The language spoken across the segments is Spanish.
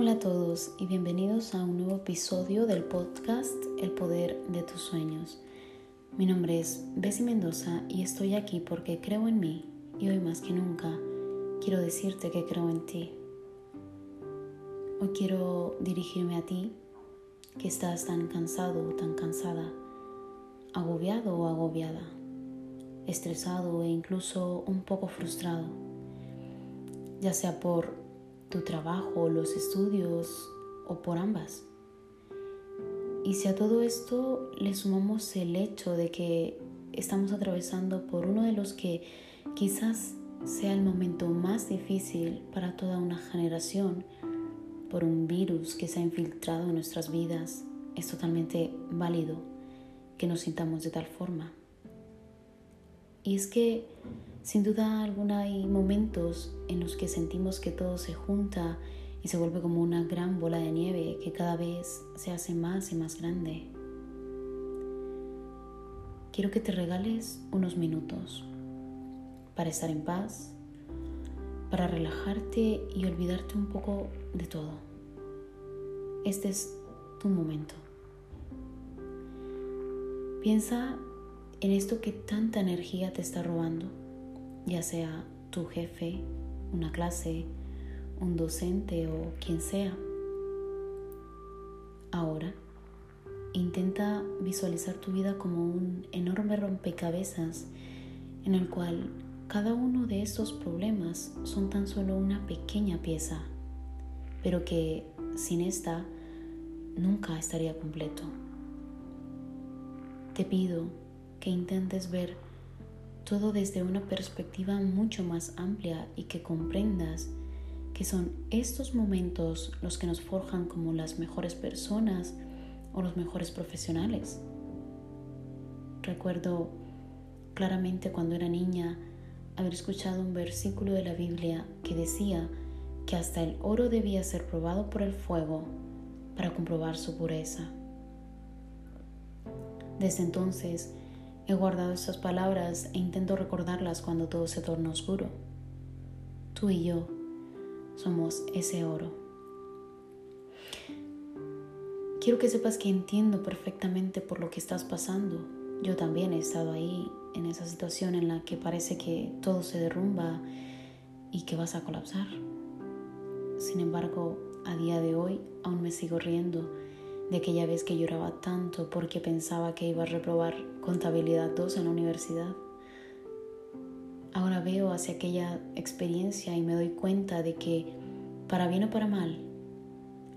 Hola a todos y bienvenidos a un nuevo episodio del podcast El Poder de tus Sueños. Mi nombre es Bessie Mendoza y estoy aquí porque creo en mí y hoy más que nunca quiero decirte que creo en ti. Hoy quiero dirigirme a ti que estás tan cansado o tan cansada, agobiado o agobiada, estresado e incluso un poco frustrado, ya sea por tu trabajo, los estudios o por ambas. Y si a todo esto le sumamos el hecho de que estamos atravesando por uno de los que quizás sea el momento más difícil para toda una generación, por un virus que se ha infiltrado en nuestras vidas, es totalmente válido que nos sintamos de tal forma. Y es que sin duda alguna hay momentos en los que sentimos que todo se junta y se vuelve como una gran bola de nieve que cada vez se hace más y más grande. Quiero que te regales unos minutos para estar en paz, para relajarte y olvidarte un poco de todo. Este es tu momento. Piensa en esto que tanta energía te está robando, ya sea tu jefe, una clase, un docente o quien sea. Ahora, intenta visualizar tu vida como un enorme rompecabezas en el cual cada uno de estos problemas son tan solo una pequeña pieza, pero que sin esta nunca estaría completo. Te pido que intentes ver todo desde una perspectiva mucho más amplia y que comprendas que son estos momentos los que nos forjan como las mejores personas o los mejores profesionales. Recuerdo claramente cuando era niña haber escuchado un versículo de la Biblia que decía que hasta el oro debía ser probado por el fuego para comprobar su pureza. Desde entonces he guardado estas palabras e intento recordarlas cuando todo se torna oscuro. Tú y yo somos ese oro. Quiero que sepas que entiendo perfectamente por lo que estás pasando. Yo también he estado ahí en esa situación en la que parece que todo se derrumba y que vas a colapsar. Sin embargo, a día de hoy aún me sigo riendo de aquella vez que lloraba tanto porque pensaba que iba a reprobar contabilidad 2 en la universidad. Ahora veo hacia aquella experiencia y me doy cuenta de que, para bien o para mal,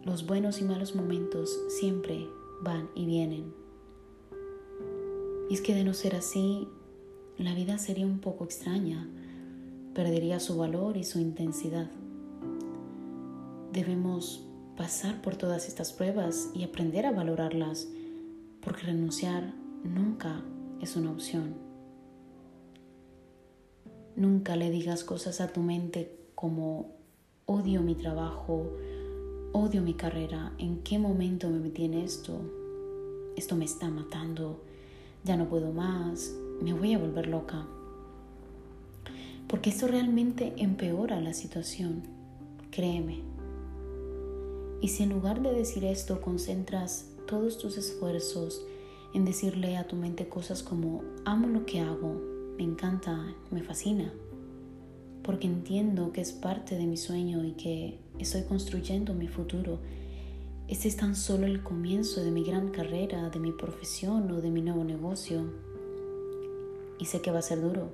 los buenos y malos momentos siempre van y vienen. Y es que de no ser así, la vida sería un poco extraña, perdería su valor y su intensidad. Debemos pasar por todas estas pruebas y aprender a valorarlas, porque renunciar nunca es una opción. Nunca le digas cosas a tu mente como odio mi trabajo, odio mi carrera, en qué momento me metí en esto, esto me está matando, ya no puedo más, me voy a volver loca. Porque esto realmente empeora la situación, créeme. Y si en lugar de decir esto concentras todos tus esfuerzos en decirle a tu mente cosas como amo lo que hago, me encanta, me fascina, porque entiendo que es parte de mi sueño y que estoy construyendo mi futuro. Este es tan solo el comienzo de mi gran carrera, de mi profesión o de mi nuevo negocio. Y sé que va a ser duro,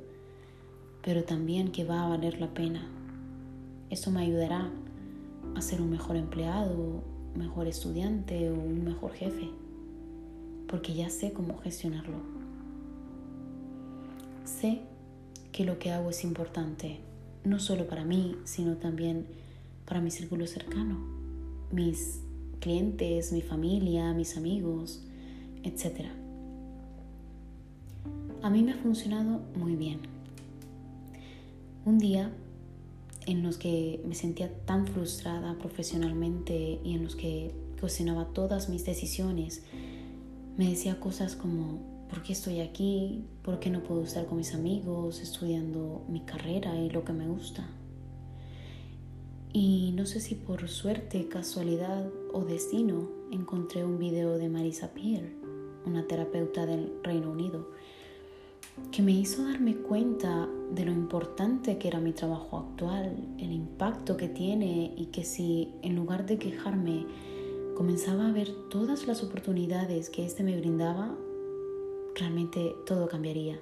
pero también que va a valer la pena. Esto me ayudará a ser un mejor empleado, mejor estudiante o un mejor jefe, porque ya sé cómo gestionarlo. Sé que lo que hago es importante, no solo para mí, sino también para mi círculo cercano, mis clientes, mi familia, mis amigos, etc. A mí me ha funcionado muy bien. Un día en los que me sentía tan frustrada profesionalmente y en los que cuestionaba todas mis decisiones, me decía cosas como, ¿por qué estoy aquí? ¿Por qué no puedo estar con mis amigos estudiando mi carrera y lo que me gusta? Y no sé si por suerte, casualidad o destino encontré un video de Marisa Peer, una terapeuta del Reino Unido, que me hizo darme cuenta de lo importante que era mi trabajo actual, el impacto que tiene y que si en lugar de quejarme comenzaba a ver todas las oportunidades que éste me brindaba, realmente todo cambiaría.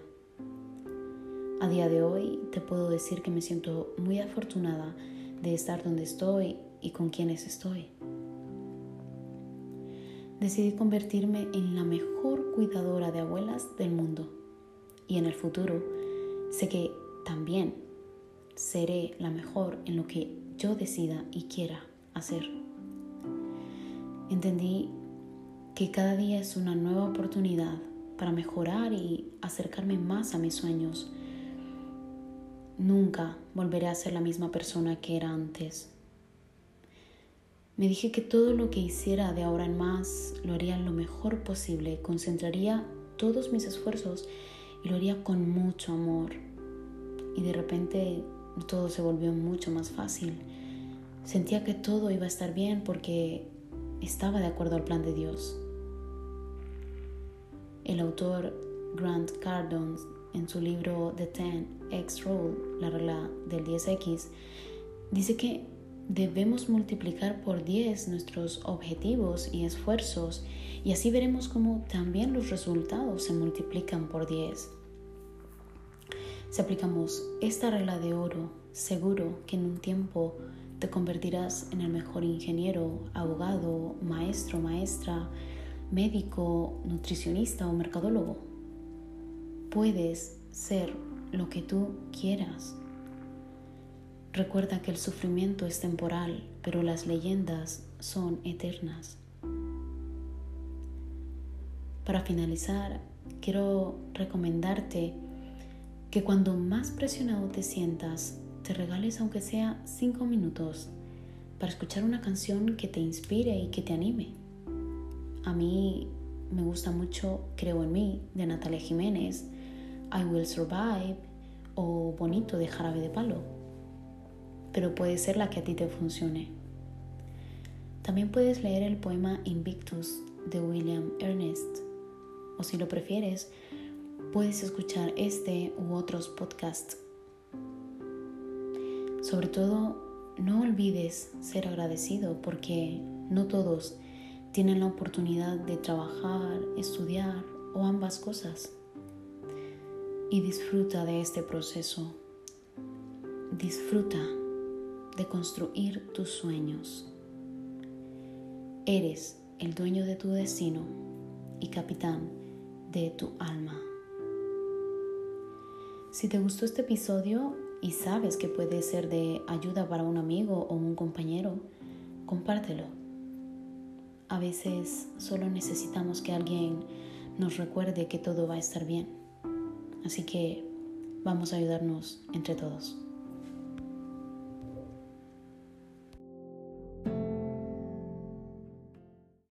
A día de hoy te puedo decir que me siento muy afortunada de estar donde estoy y con quienes estoy. Decidí convertirme en la mejor cuidadora de abuelas del mundo y en el futuro sé que también seré la mejor en lo que yo decida y quiera hacer. Entendí que cada día es una nueva oportunidad para mejorar y acercarme más a mis sueños. Nunca volveré a ser la misma persona que era antes. Me dije que todo lo que hiciera de ahora en más lo haría lo mejor posible, concentraría todos mis esfuerzos y lo haría con mucho amor. Y de repente todo se volvió mucho más fácil. Sentía que todo iba a estar bien porque estaba de acuerdo al plan de Dios. El autor Grant Cardone en su libro The 10X Rule, la regla del 10X, dice que debemos multiplicar por 10 nuestros objetivos y esfuerzos y así veremos cómo también los resultados se multiplican por 10. Si aplicamos esta regla de oro, seguro que en un tiempo te convertirás en el mejor ingeniero, abogado, maestro, maestra, médico, nutricionista o mercadólogo. Puedes ser lo que tú quieras. Recuerda que el sufrimiento es temporal, pero las leyendas son eternas. Para finalizar, quiero recomendarte que cuando más presionado te sientas, te regales aunque sea cinco minutos para escuchar una canción que te inspire y que te anime. A mí me gusta mucho Creo en mí de Natalia Jiménez, I Will Survive o Bonito de Jarabe de Palo, pero puede ser la que a ti te funcione. También puedes leer el poema Invictus de William Ernest, o si lo prefieres, puedes escuchar este u otros podcasts. Sobre todo, no olvides ser agradecido porque no todos tienen la oportunidad de trabajar, estudiar o ambas cosas. Y disfruta de este proceso. Disfruta de construir tus sueños. Eres el dueño de tu destino y capitán de tu alma. Si te gustó este episodio y sabes que puede ser de ayuda para un amigo o un compañero, compártelo. A veces solo necesitamos que alguien nos recuerde que todo va a estar bien. Así que vamos a ayudarnos entre todos.